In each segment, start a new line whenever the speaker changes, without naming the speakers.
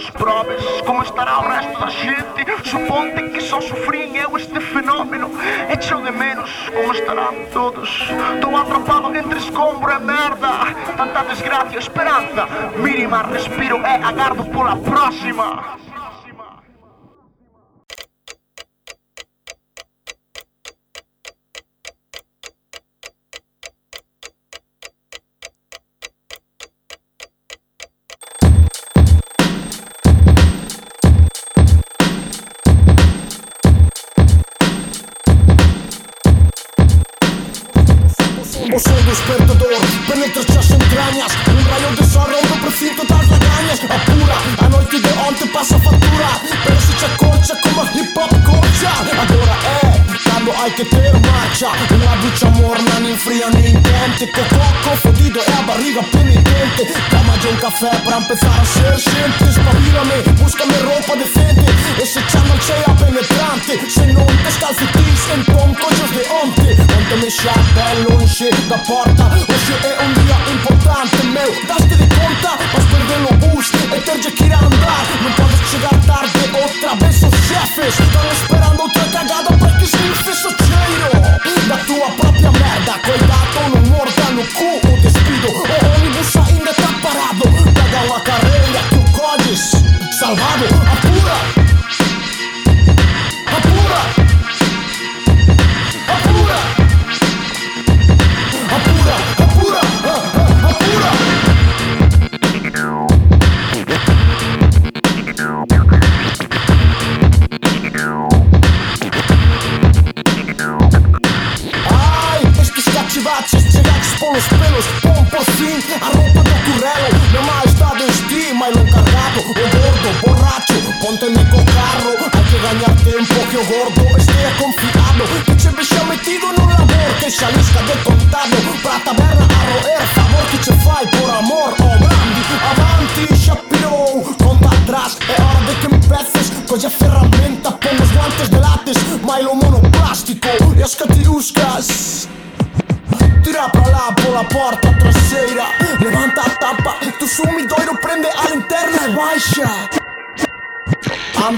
nos probes como estará o resto da xente? Suponte que só sofrín eu este fenómeno. E chão de menos como estarán todos. Estou atrapado entre escombro e merda. Tanta desgracia, esperanza. Mínima respiro e agardo pola próxima.
minte Që nuk është as i tish e në kom kojës dhe omti Unë të mi shak për porta e importante meu.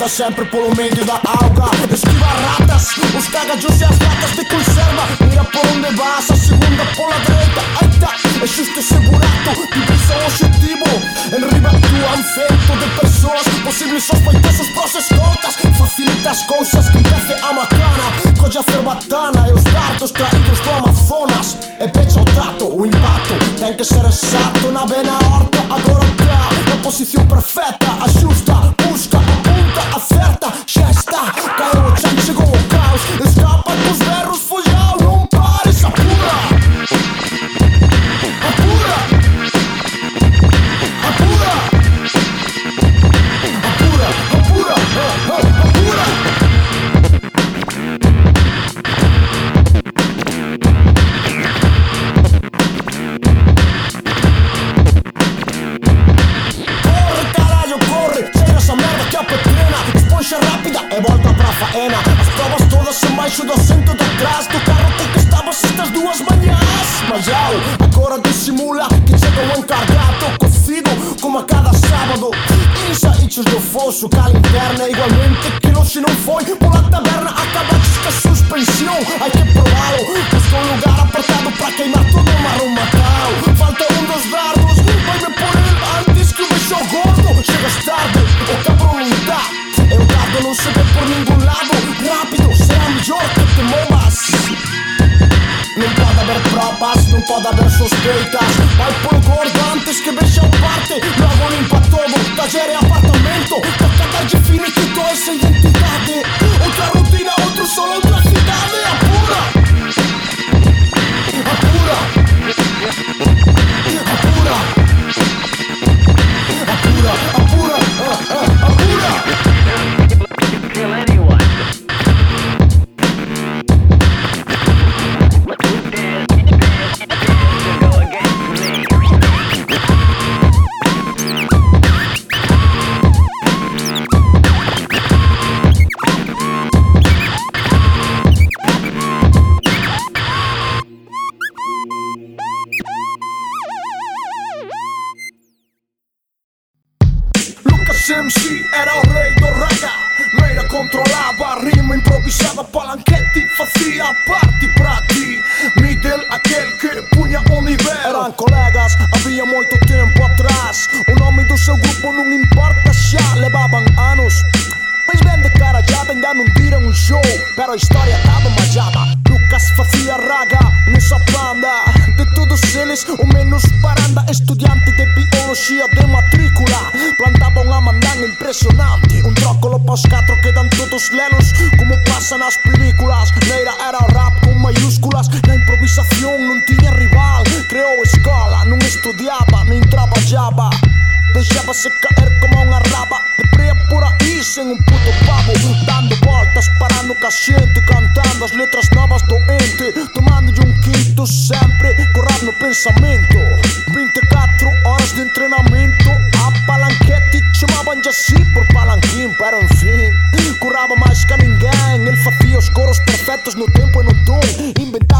anda sempre polo medio da auga Esquiva ratas, os cagajos e as latas de conserva. Mira por onde vas, a segunda pola direita Eita, é justo ese burato, divisa o objetivo. Enriba tu un cento de pessoas Possíveis sospeitosos pros escoltas Facilita as coisas que empece a macana Colla a cerbatana e os dardos traídos do Amazonas. É pecha o trato, o impacto tem que ser exacto Na vena horta, agora tá Na posição perfeita, ajusta, busca I said. Do fosso, cal interna Igualmente que se não foi Pola taberna acabaste com a suspensão Hai que prová-lo, busca um lugar apertado Pra queimar todo o marrom matao Falta um dos dardos, vai-me por ele antes que o bicho gordo. Chegas tarde, o cabrão não dá Eu não se vê por nenhum lado. Rápido, será melhor que te movas haber pruebas, haver puede haber sospechas. Hay antes que brillan parte, me hago un da gera apartamento. Cada define que todo essa identidade outra rutina, outro solo, otra ciudad. Apura, apura, apura, apura, apura. apura. un trócolo pos catro quedan todos lenos Como pasa nas películas Neira era rap con maiúsculas Na improvisación non tiña rival Creou escola, non estudiaba, nin traballaba. Deixábase caer como unha raba De pria por aí sen un puto pavo Dando voltas, parando ca xente Cantando as letras novas do ente Tomando un quinto sempre Correr no pensamento 24 horas de entrenamento A palanquete chamaban así por palanquete palanquim Pero enfim, curava mais que ninguém. Ele fazia os coros perfeitos no tempo e no tom Inventava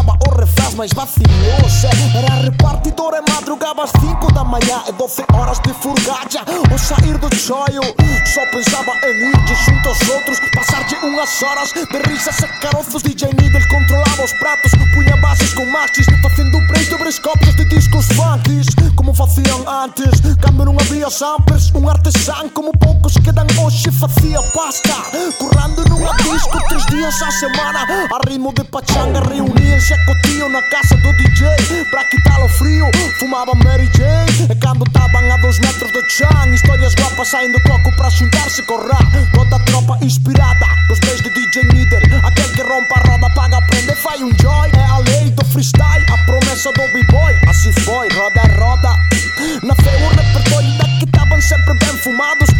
os refrãs mais vacilosos Era repartidor e madrugava às 5 da manhã E 12 horas de furgada. Ao sair do choio Só pensava em ir junto aos outros Passar-de umas horas. De risas e caroços DJ Needle controlava os pratos. Punha bases com maxis Fazendo breaks de briscópios de discos funkies Como faziam antes. Quando não havia samples Um artesão como poucos que dan hoje Fazia pasta. Currando numa disco Três dias à semana A ritmo de pachanga Reuniam-se a cotiam na casa do DJ Pra quitar o frio Fumava Mary Jane. E quando estavam a dois metros do chão Histórias guapas saindo coco pra juntar-se com rap Toda a tropa inspirada Dos beijos de DJ Needle Aquele que rompe a roda, paga, prende, faz um joy. É a lei do freestyle A promessa do b-boy. Assim foi, roda a roda. Naceu o repertório daqui estavam sempre bem fumados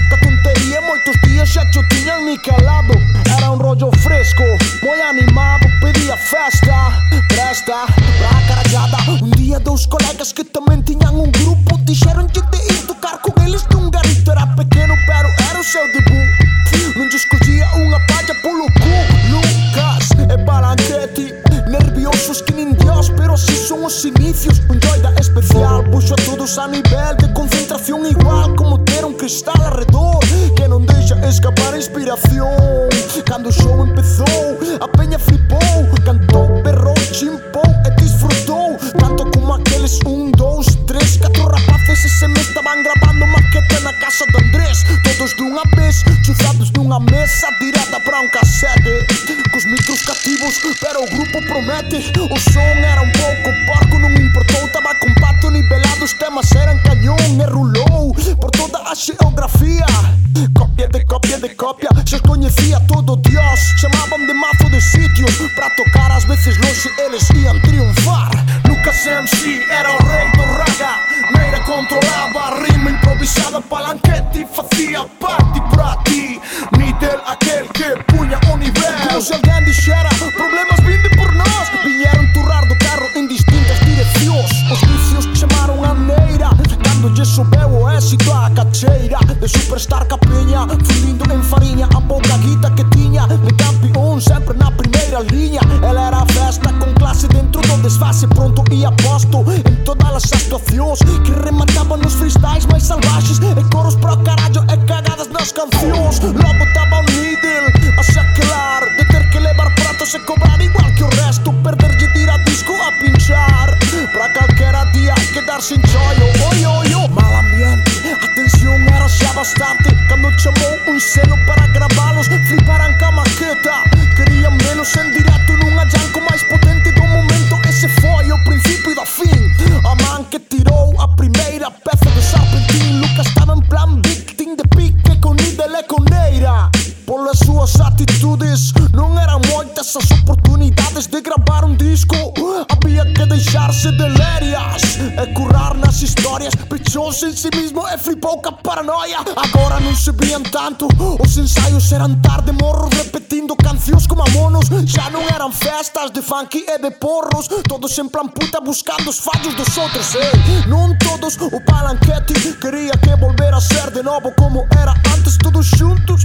capeña Fundindo en fariña a pouca guita que tiña. De campeón sempre na primeira liña Ela era a festa con clase dentro do desfase Pronto e aposto en todas as actuacións Que remataban nos freestyles máis salvaxes E coros pro carallo e cagadas nas cancións Logo taba o needle a xaquelar De ter que levar pratos e cobrar igual que o resto. Perderlle de a disco a pinchar. Pra calquera día quedar sin chollo. said tanto, los ensayos eran tarde, morros de Xa non eran festas de funky e de porros. Todos en plan puta buscando os fallos dos outros eh. Non todos, o palanquete Quería que volver a ser de novo como era antes. Todos xuntos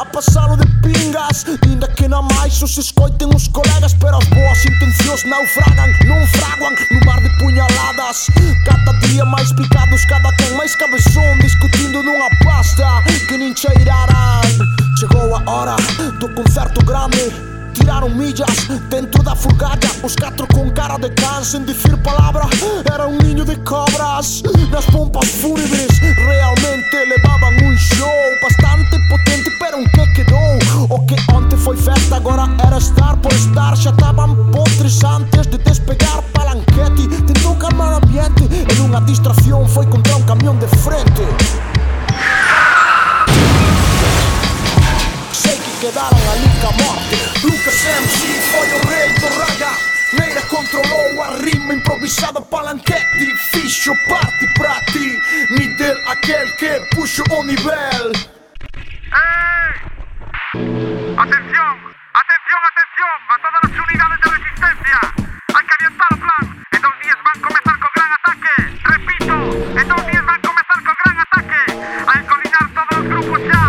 a pasalo de pingas. Inda que na máis os escoiten os colegas Pero as boas intencións naufragan Non fraguan no mar de puñaladas Cada día máis picados, cada quen máis cabezón Discutindo nunha pasta que nin cheirarán Chegou a hora do concerto grande tiraron millas dentro da furgalla Os catro con cara de can sen dicir palabra Era un niño de cobras nas pompas fúnebres Realmente levaban un show bastante potente Pero un que quedou O que onte foi festa agora era estar por estar Xa estaban potres antes de despegar Palanquete tentou calmar o ambiente En unha distracción foi contra un camión de frente. Sei que quedaron ali ca morte Lucas MC foi o rei do raga Neira controlou a rima improvisada Palanquete fixo parte pra ti Nidel aquel que puxo o nivel
Atención, atención, atención a todas las unidades de resistencia. Hay que orientar el plan. En dos días van a comenzar con gran ataque. Repito, en dos días van a comenzar con gran ataque. Que coordinar todos los grupos ya.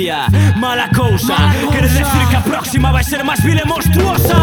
desgracia, Mala cousa. Quere decir que a próxima vai ser máis vil e monstruosa?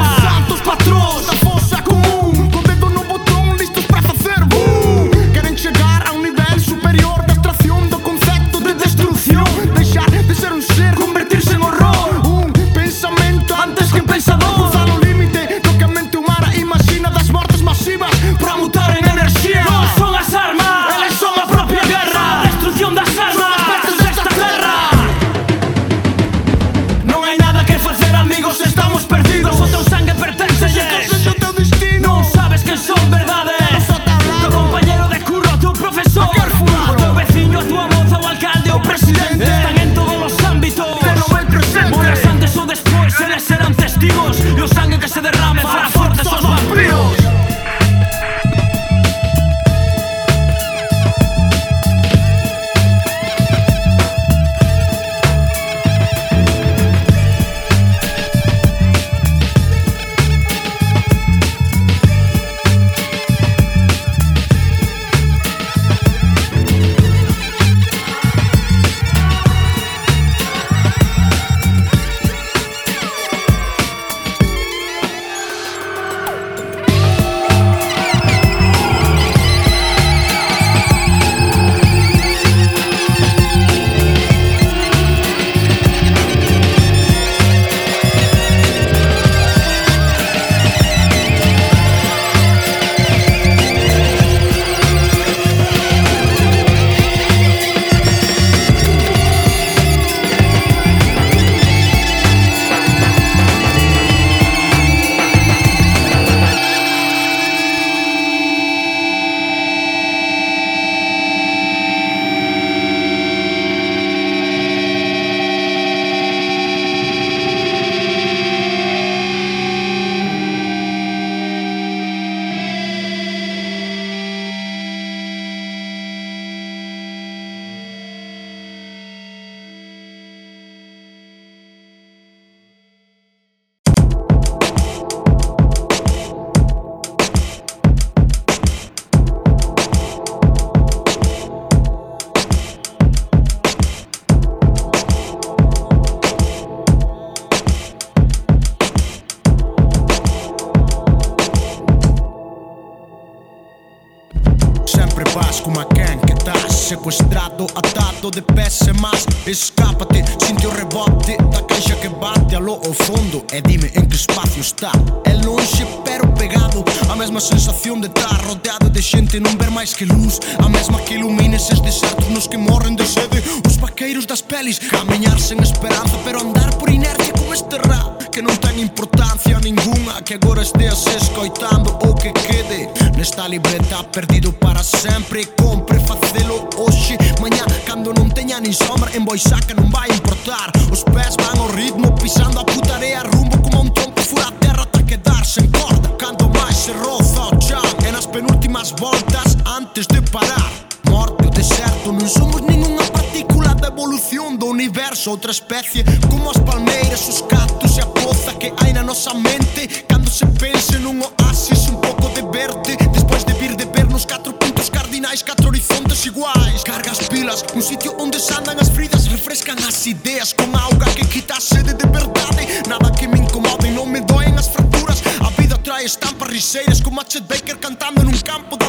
mente
non
ver máis que luz. A mesma que ilumina eses desertos nos que morren de sede. Os vaqueiros das pelis Camiñar sen esperanza pero andar por inercia como este rap Que non ten importancia ninguna Que agora esteas escoitando o que quede. Nesta libreta perdido para sempre Compre facelo hoxe, mañá Cando non teña nin sombra en boisaca non vai importar. Os pés palmeiras, outra especie Como as palmeiras, os cactos e a poza que hai na nosa mente. Cando se pense nun oasis un pouco de verde Despois de vir de ver nos catro puntos cardinais, catro horizontes iguais. Cargas pilas, un sitio onde sandan as fridas Refrescan as ideas con auga que quita sede de verdade. Nada que me incomode, non me doen as fracturas. A vida trae estampas riseiras como a Chet Baker cantando nun campo da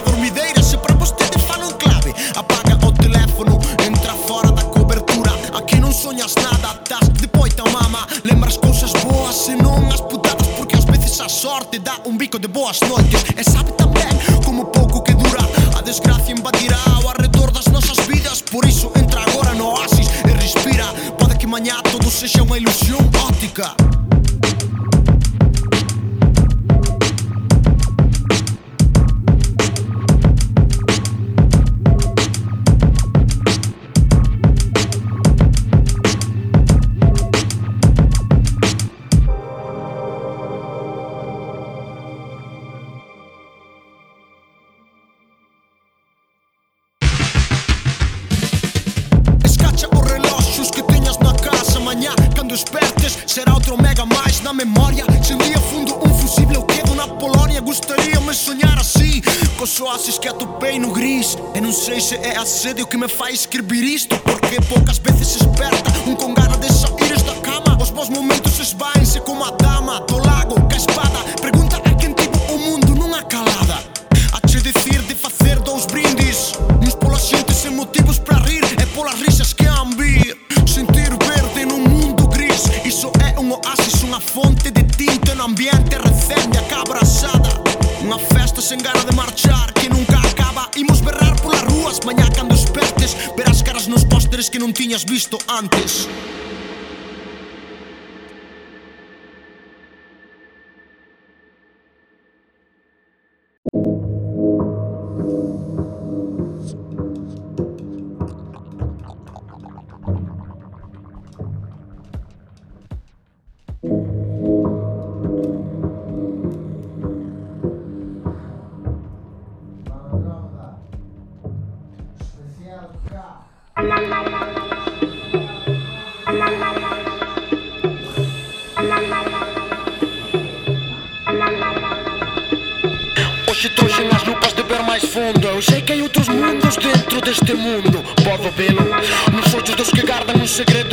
morte dá un bico de boas noites. E sabe tamén como pouco que dura A desgracia invadirá ao arredor das nosas vidas. Por iso entra agora no oasis e respira. Pode que mañá todo sexa unha ilusión. Sede o que me fai escribir isto Porque poucas se secreto.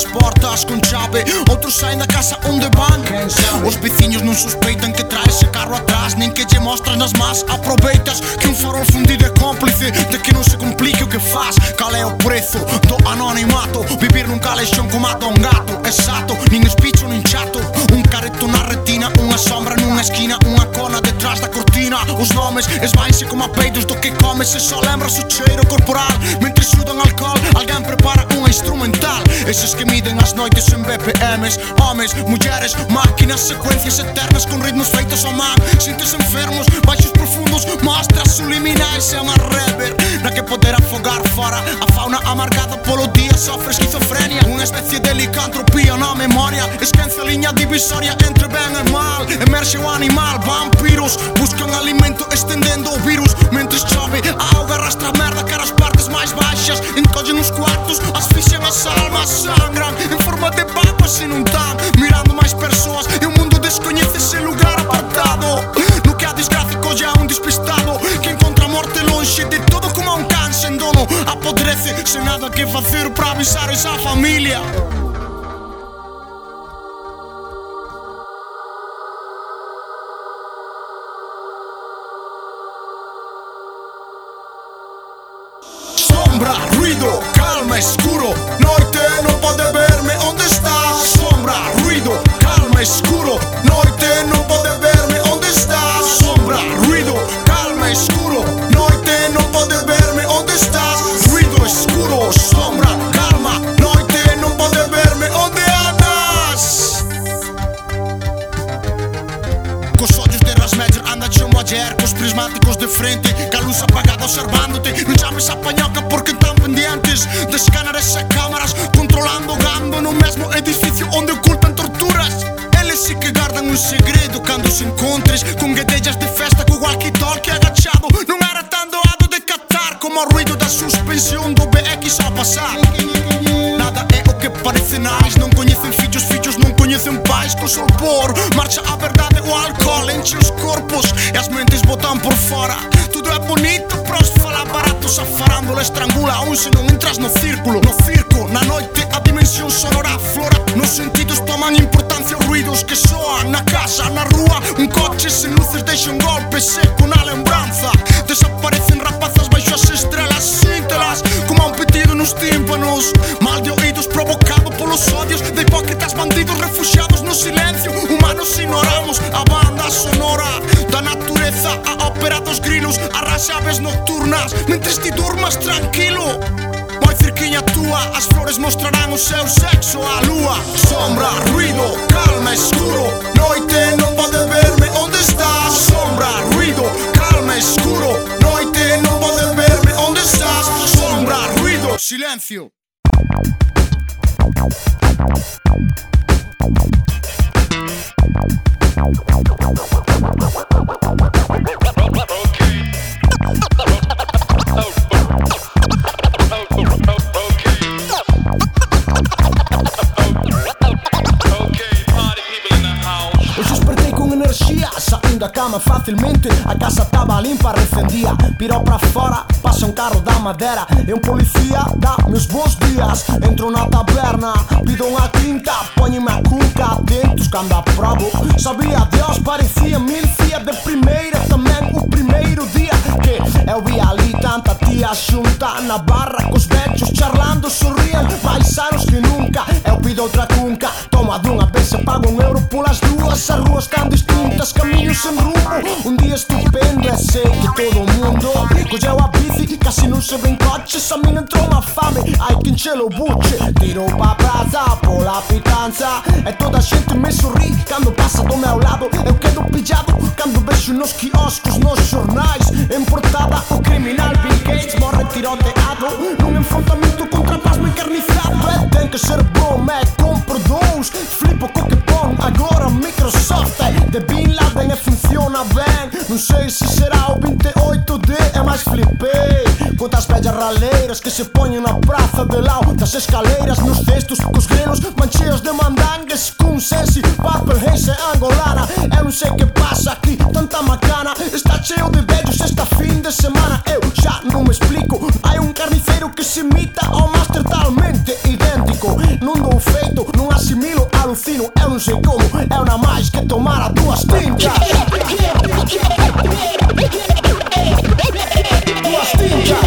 as portas con chave Outros saen da casa onde van. Os veciños non suspeitan que traes ese carro atrás Nin que lle mostras nas más. Aproveitas que un farol fundido é cómplice De que non se complique o que faz. Cal é o prezo do anonimato? Vivir nun calexón como mata un gato Exato, nin espicho nin chato. Un careto na retina, unha sombra nunha esquina Unha cona detrás da cortina. Os nomes esvaense como apeidos do que comes E só lembras o cheiro corporal. Mentre sudan alcohol Alguén prepara unha instrumental. Eses que noites en BPMs Homes, mulleres, máquinas, secuencias eternas Con ritmos feitos ao man Sintes enfermos, baixos profundos Mostras subliminais e a rever Na que poder afogar fora A fauna amargada polo día Sofre esquizofrenia Unha especie de licantropía na memoria Esquence a liña divisoria entre ben e mal. Emerxe o animal, vampiros Buscan alimento estendendo o virus. Mentres chove, a auga arrastra merda Cara as partes máis baixas Encollen os quartos, asfixian as almas Sangran, De papas se não tá Mirando mais pessoas e o mundo desconhece esse lugar apartado. No que há desgráfico já é um despistado Que encontra a morte longe de todo como um cão sem dono Apodrece sem nada que fazer pra avisar essa família. Sombra, ruído, calma, escuta escuro noite non pode verme onde estás. Sombra, ruido, calma, escuro, noite non pode verme onde estás. Ruido, escuro, sombra, calma, noite non pode verme onde andas. Cos olhos de Rasmédio anda de uma mulher, cos prismáticos de frente, com a luz apagada observándote No chames a pañoca porque están pendientes de escanar essas cámaras controlando o gando no mesmo edificio onde oculto. Dici que guardam um segredo quando se encontres. Com gadegias de festa com walkie talk agachado. Não era tanto ado de catar o ruído da suspensão do BX chi sa passar. Nada é o que parece nais. Não conhecem filhos, filhos não conhecem pais. Com solpor, marcha a verdade o álcool Enche os corpos. E as mentes botam por fora. Tudo é bonito, próspero aparatos a farándula estrangula aún se non entras no círculo. No circo, na noite a dimensión sonora flora Nos sentidos toman importancia os ruidos que soan Na casa, na rúa, un coche sen luces deixa un golpe seco na lembranza. tranquilo Moi cerquiña túa As flores mostrarán o seu sexo A lúa, sombra, ruido, calma, escuro. Noite non pode verme. Onde estás Sombra, ruido, calma, escuro. Noite non pode verme. Onde estás Sombra, ruido, silencio. Thank. cama facilmente. A casa tava limpa, recendia. Pirou pra fora, passa um carro da madeira. E um policia dá meus bons dias. Entro na taberna, pido uma quinta. Põe-me a cuca dentro, quando aprovo. Sabia Deus, parecia mil fia é de primeira. Também o primeiro dia que eu vi ali tanta tía xunta Na barra cos vechos charlando sorrían Mais anos que nunca Eu pido outra cunca. Toma dunha vez e pago un euro polas dúas As ruas tan distintas, camiños sen rumbo. Un día estupendo e sei que todo mundo non se bitwy i kasinusy wynkoczy Sami nętrą fame, hai a i cielo buczy Tiro pa praza, pola pitanza. E toda a gente me sorri cando passa do meu lado. Eu quedo pillado cando vexo nos quioscos, nos jornais En portada o criminal Bill Gates morre tiroteado Nun enfrontamento contra pasmo encarnizado. E ten que ser bom, me compro dous Flipo co que cloud Agora Microsoft eh. de Bin Laden e funciona ben. Non sei se será o 28D e máis flipei. Cotas pedras raleiras que se poñen na praza de lao Das escaleiras nos cestos cos grelos mancheos de mandangues Cun sensi, papel, heise angolana. Eu non sei que pasa aquí, tanta macana. Está cheo de vellos esta fin de semana. Eu xa non me explico. Hai un carniceiro que se imita ao master talmente idêntico. Não dou feito, não assimilo, alucino, eu não sei como. É, é na mais que tomar as duas tintas. Duas tintas.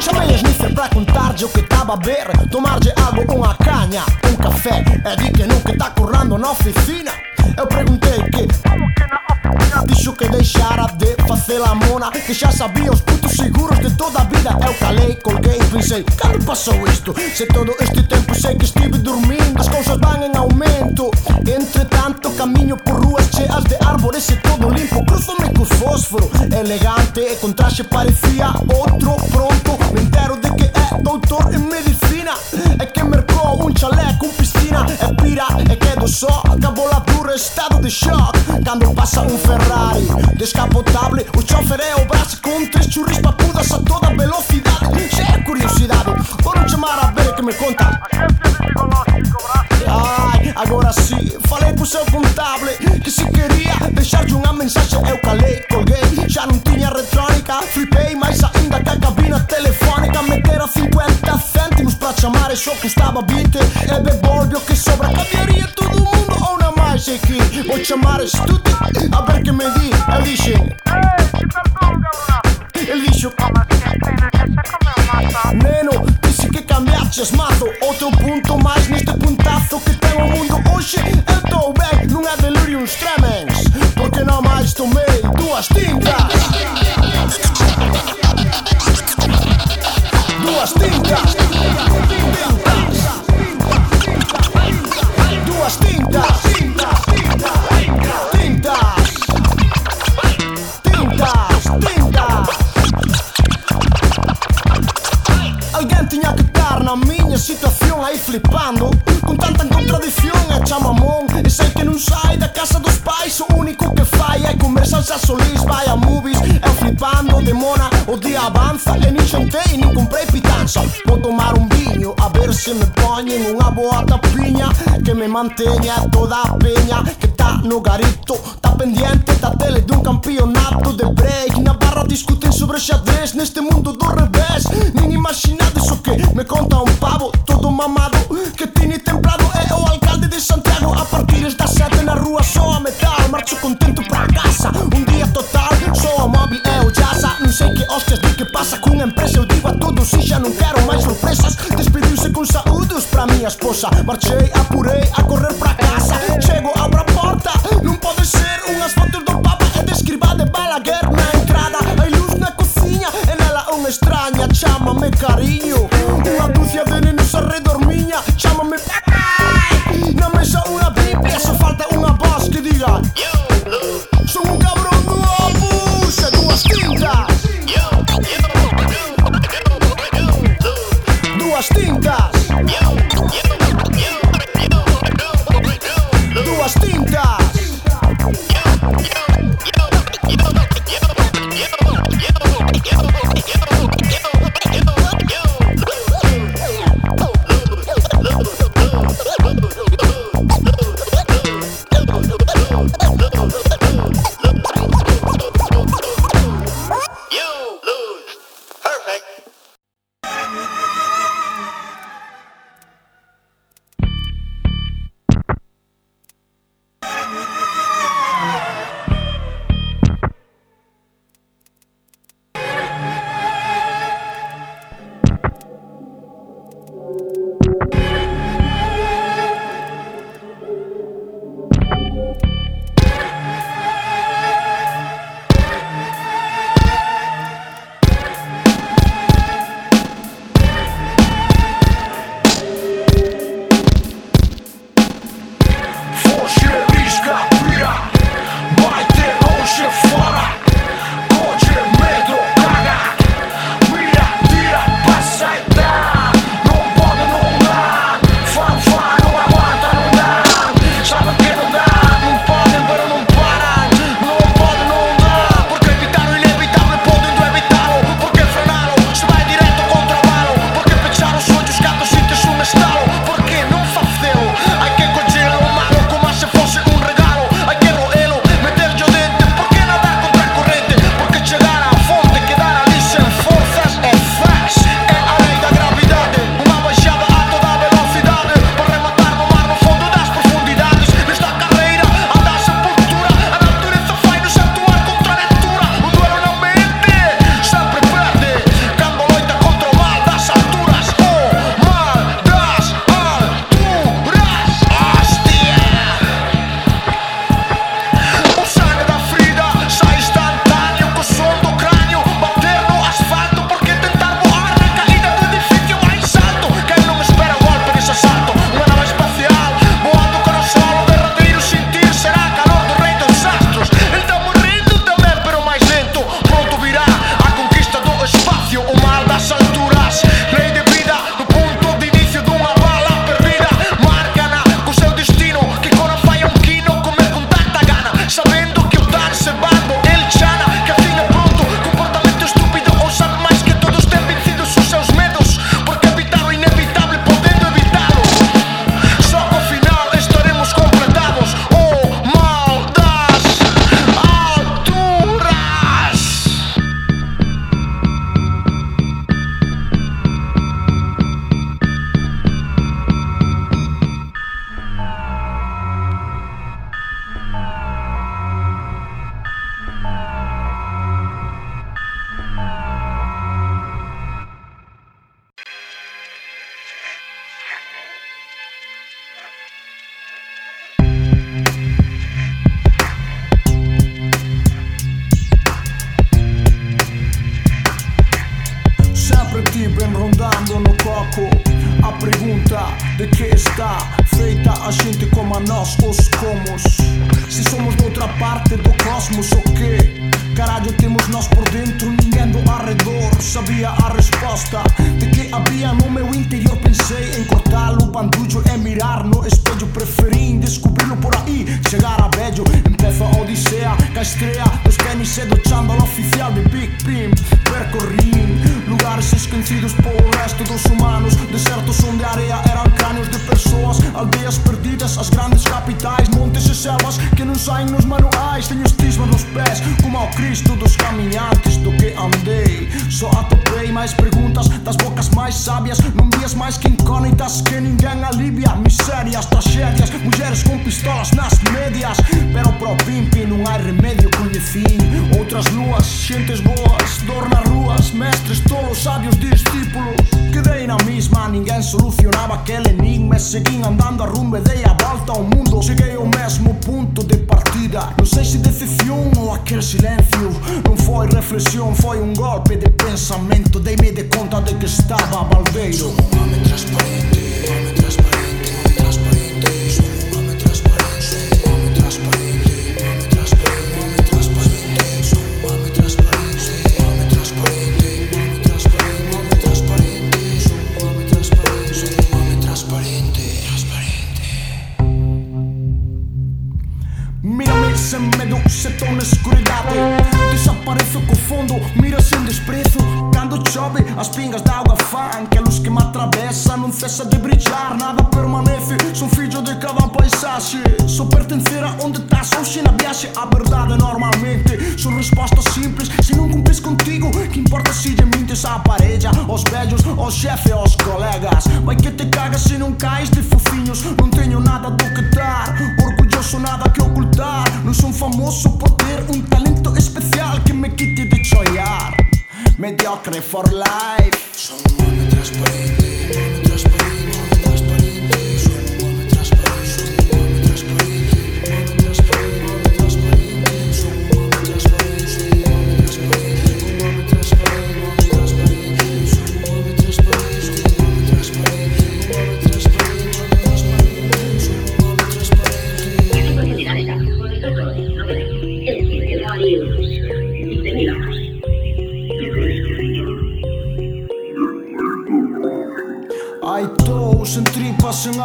Chamei as Nice pra contar-lhe o que tava a ver. Tomar de algo uma canha, um café. É de que nunca tá currando na oficina. Eu preguntei que
Como que na oficina?
Dixo que deixara de facer a mona Que xa sabía os putos seguros de toda a vida. Eu calei, colguei, pensei Cando pasou isto? Se todo este tempo sei que estive dormindo As cousas van en aumento. Entretanto camiño por ruas cheas de árbores e todo limpo. Cruzome cos fósforo Elegante e con traxe parecía outro pronto. Me entero de que é doutor en medicina. É que mercou un chaleco, un piscina E pira e quedo só Acabou la dura estado de shock. Cando pasa un Ferrari Descapotable O chofer é o braço con tres churris papudas a toda velocidade Xa é curiosidade Vou chamar a ver que me conta
A de psicológico Brás
Ai, agora sí, falei co seu contable Que se quería deixarlle unha mensaxe Eu calei, colguei, xa non tiña retrónica Flipei máis aínda que a cabina telefónica. Metera 50 céntimos pra chamar e só custaba 20 E devolve o que sobra. Cambiaría todo o mundo ou na shaking. Mucho Vou chamar a ver que me di,
Alicia. ¡Eh, si
perdón, cabrón!
Alicia. Mamá, pena que se massa.
Neno, disse que cambiaches mazo. Outro punto mais neste puntazo que ten o mundo hoxe. Eu estou ben, non é delirium tremens. Porque non máis tomei dúas tintas. Dúas tintas. situación aí flipando Con tanta contradición e chamamón. E sei que non sai da casa dos pais O único que fai é comer salsa solís Vai a movies, eu flipando de mona o Oddi avanza e centeni comprei pitanza Può tomar un viño, a ver se me poñen unha boata piña Que me manteña toda a peña que tá no garito. Tá pendiente da tele dun campeonato de break. Na barra discuten sobre xadrez neste mundo do revés. Nin imaginades o que me conta un pavo todo mamado Que tiene templado. É o alcalde de Santiago A partir das sete na rúa só a metal Marcho contento pra casa, un día total pasa cunha empresa Eu digo a todos e xa non quero máis sorpresas. Despediuse con saúdos pra miña esposa. Marchei, apurei a correr pra casa. Chego, abro a porta. Non pode ser unhas fotos do papa E de escriba de Balaguer na entrada. Hai luz na cociña e nela unha extraña Chámame cariño. Unha dúcia de nenos arredor miña. Chámame papai, Na mesa unha biblia Só falta unha voz que diga
You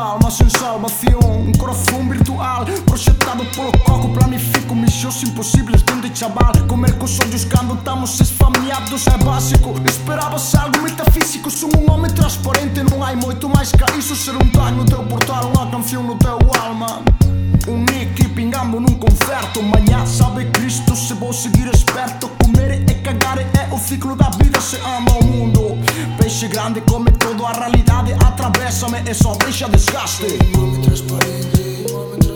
alma sem salvación Un corazón virtual. Proxectado polo coco Planifico misións imposibles. Dende chaval Comer cos ollos cando estamos esfameados é básico. Esperabas algo metafísico Son un home transparente, non hai moito máis ca iso Ser un tag no teu portal, unha canción no teu alma Um que pingando num concerto. Manhã sabe Cristo se vou seguir esperto. Comer e cagar é o ciclo da vida. Se ama o mundo. Peixe grande come toda A realidade. Atravessa-me e só deixa desgaste.
Transparente, transparente